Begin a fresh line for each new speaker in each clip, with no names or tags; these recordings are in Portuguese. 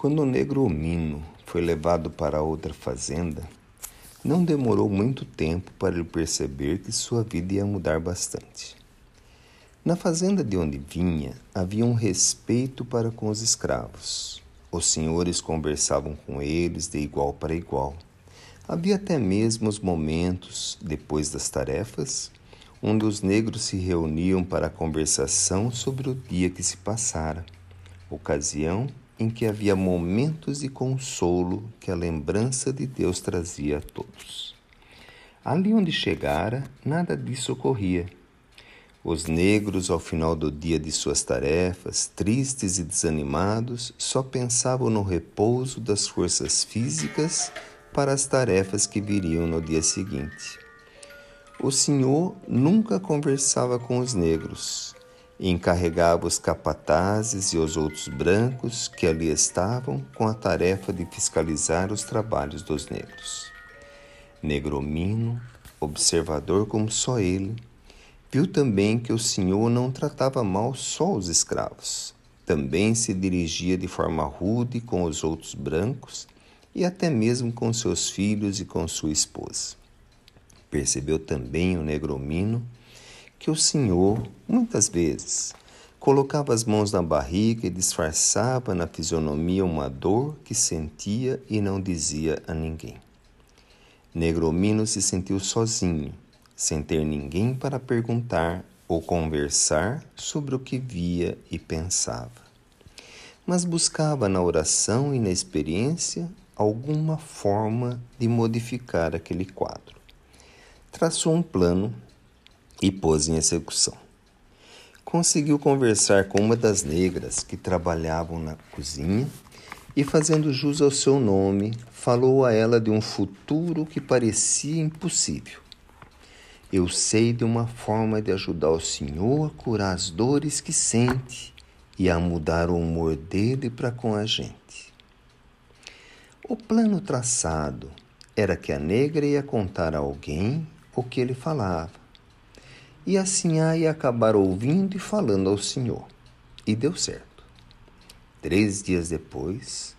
Quando o negro Omino foi levado para outra fazenda, não demorou muito tempo para ele perceber que sua vida ia mudar bastante. Na fazenda de onde vinha, havia um respeito para com os escravos. Os senhores conversavam com eles de igual para igual. Havia até mesmo os momentos, depois das tarefas, onde os negros se reuniam para conversação sobre o dia que se passara, ocasião em que havia momentos de consolo que a lembrança de Deus trazia a todos. Ali onde chegara, nada disso ocorria. Os negros, ao final do dia de suas tarefas, tristes e desanimados, só pensavam no repouso das forças físicas para as tarefas que viriam no dia seguinte. O Senhor nunca conversava com os negros, encarregava os capatazes e os outros brancos que ali estavam com a tarefa de fiscalizar os trabalhos dos negros. Negromino, observador como só ele, viu também que o Senhor não tratava mal só os escravos. Também se dirigia de forma rude com os outros brancos e até mesmo com seus filhos e com sua esposa. Percebeu também o negromino que o Senhor, muitas vezes, colocava as mãos na barriga e disfarçava na fisionomia uma dor que sentia e não dizia a ninguém. Negromino se sentiu sozinho, sem ter ninguém para perguntar ou conversar sobre o que via e pensava. Mas buscava na oração e na experiência alguma forma de modificar aquele quadro. Traçou um plano e pôs em execução. Conseguiu conversar com uma das negras que trabalhavam na cozinha e, fazendo jus ao seu nome, falou a ela de um futuro que parecia impossível. Eu sei de uma forma de ajudar o Senhor a curar as dores que sente e a mudar o humor dele para com a gente. O plano traçado era que a negra ia contar a alguém o que ele falava e assim ia acabar ouvindo e falando ao Senhor. E deu certo. Três dias depois,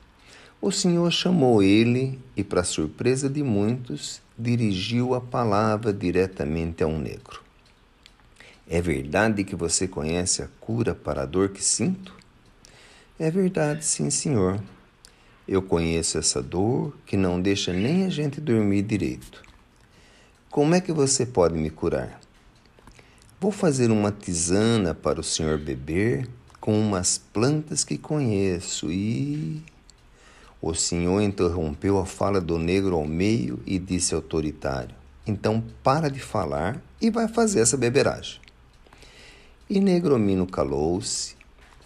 o Senhor chamou ele e, para surpresa de muitos, dirigiu a palavra diretamente a um negro. É verdade que você conhece a cura para a dor que sinto? É verdade, sim, senhor. Eu conheço essa dor que não deixa nem a gente dormir direito. Como é que você pode me curar? Vou fazer uma tisana para o senhor beber com umas plantas que conheço e. O senhor interrompeu a fala do negro ao meio e disse autoritário: Então para de falar e vai fazer essa beberagem. E Negromino calou-se,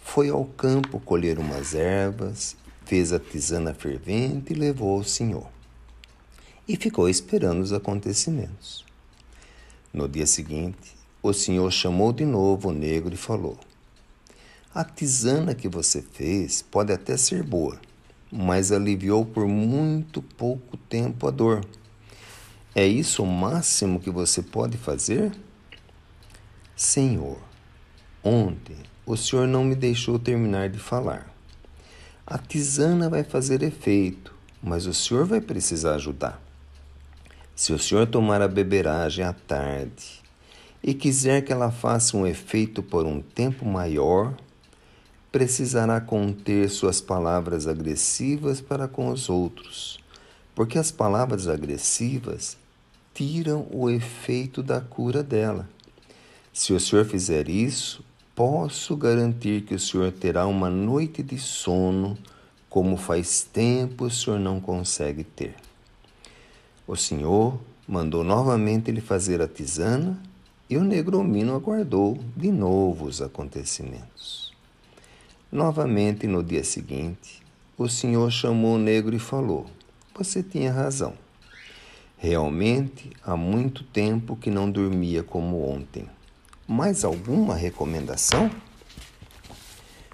foi ao campo colher umas ervas, fez a tisana fervente e levou ao senhor. E ficou esperando os acontecimentos. No dia seguinte, o senhor chamou de novo o negro e falou: A tisana que você fez pode até ser boa, mas aliviou por muito pouco tempo a dor. É isso o máximo que você pode fazer? Senhor, ontem o senhor não me deixou terminar de falar. A tisana vai fazer efeito, mas o senhor vai precisar ajudar. Se o senhor tomar a beberagem à tarde e quiser que ela faça um efeito por um tempo maior, precisará conter suas palavras agressivas para com os outros, porque as palavras agressivas tiram o efeito da cura dela. Se o senhor fizer isso, posso garantir que o senhor terá uma noite de sono como faz tempo o senhor não consegue ter. O senhor mandou novamente ele fazer a tisana e o negromino aguardou de novo os acontecimentos. Novamente, no dia seguinte, o senhor chamou o negro e falou: Você tinha razão. Realmente há muito tempo que não dormia como ontem. Mais alguma recomendação?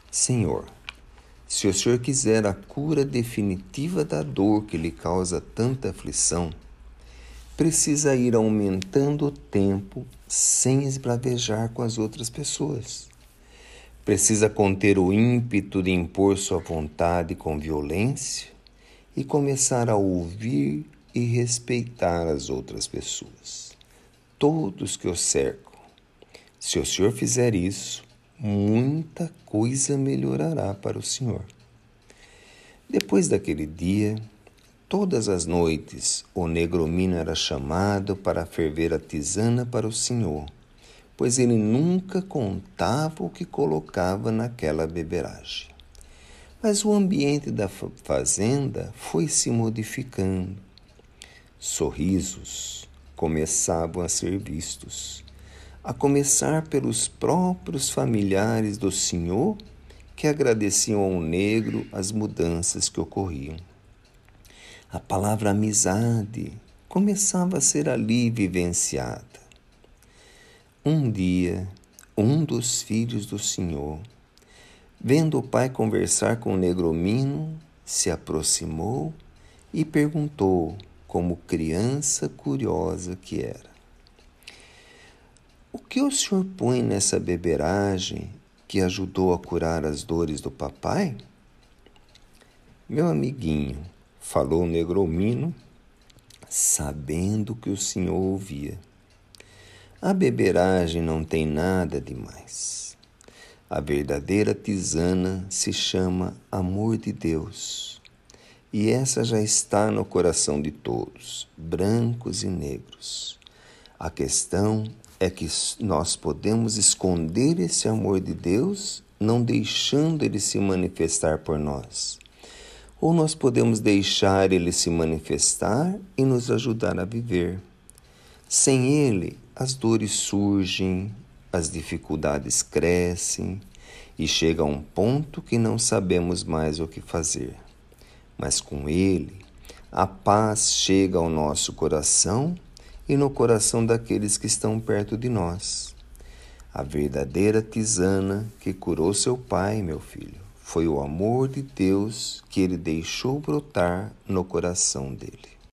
Senhor, se o senhor quiser a cura definitiva da dor que lhe causa tanta aflição, precisa ir aumentando o tempo sem esbravejar com as outras pessoas. Precisa conter o ímpeto de impor sua vontade com violência e começar a ouvir e respeitar as outras pessoas, todos que o cercam. Se o Senhor fizer isso, muita coisa melhorará para o Senhor. Depois daquele dia, todas as noites o negromino era chamado para ferver a tisana para o Senhor, pois ele nunca contava o que colocava naquela beberagem. Mas o ambiente da fazenda foi se modificando. Sorrisos começavam a ser vistos, a começar pelos próprios familiares do Senhor que agradeciam ao negro as mudanças que ocorriam. A palavra amizade começava a ser ali vivenciada. Um dia, um dos filhos do Senhor, vendo o pai conversar com o negromino, se aproximou e perguntou, como criança curiosa que era: O que o senhor põe nessa beberagem que ajudou a curar as dores do papai? Meu amiguinho, falou o negromino, sabendo que o senhor ouvia. A beberagem não tem nada demais. A verdadeira tisana se chama amor de Deus. E essa já está no coração de todos, brancos e negros. A questão é que nós podemos esconder esse amor de Deus, não deixando ele se manifestar por nós. Ou nós podemos deixar ele se manifestar e nos ajudar a viver. Sem ele, as dores surgem, as dificuldades crescem e chega a um ponto que não sabemos mais o que fazer. Mas com ele, a paz chega ao nosso coração e no coração daqueles que estão perto de nós. A verdadeira tisana que curou seu pai, meu filho, foi o amor de Deus que ele deixou brotar no coração dele.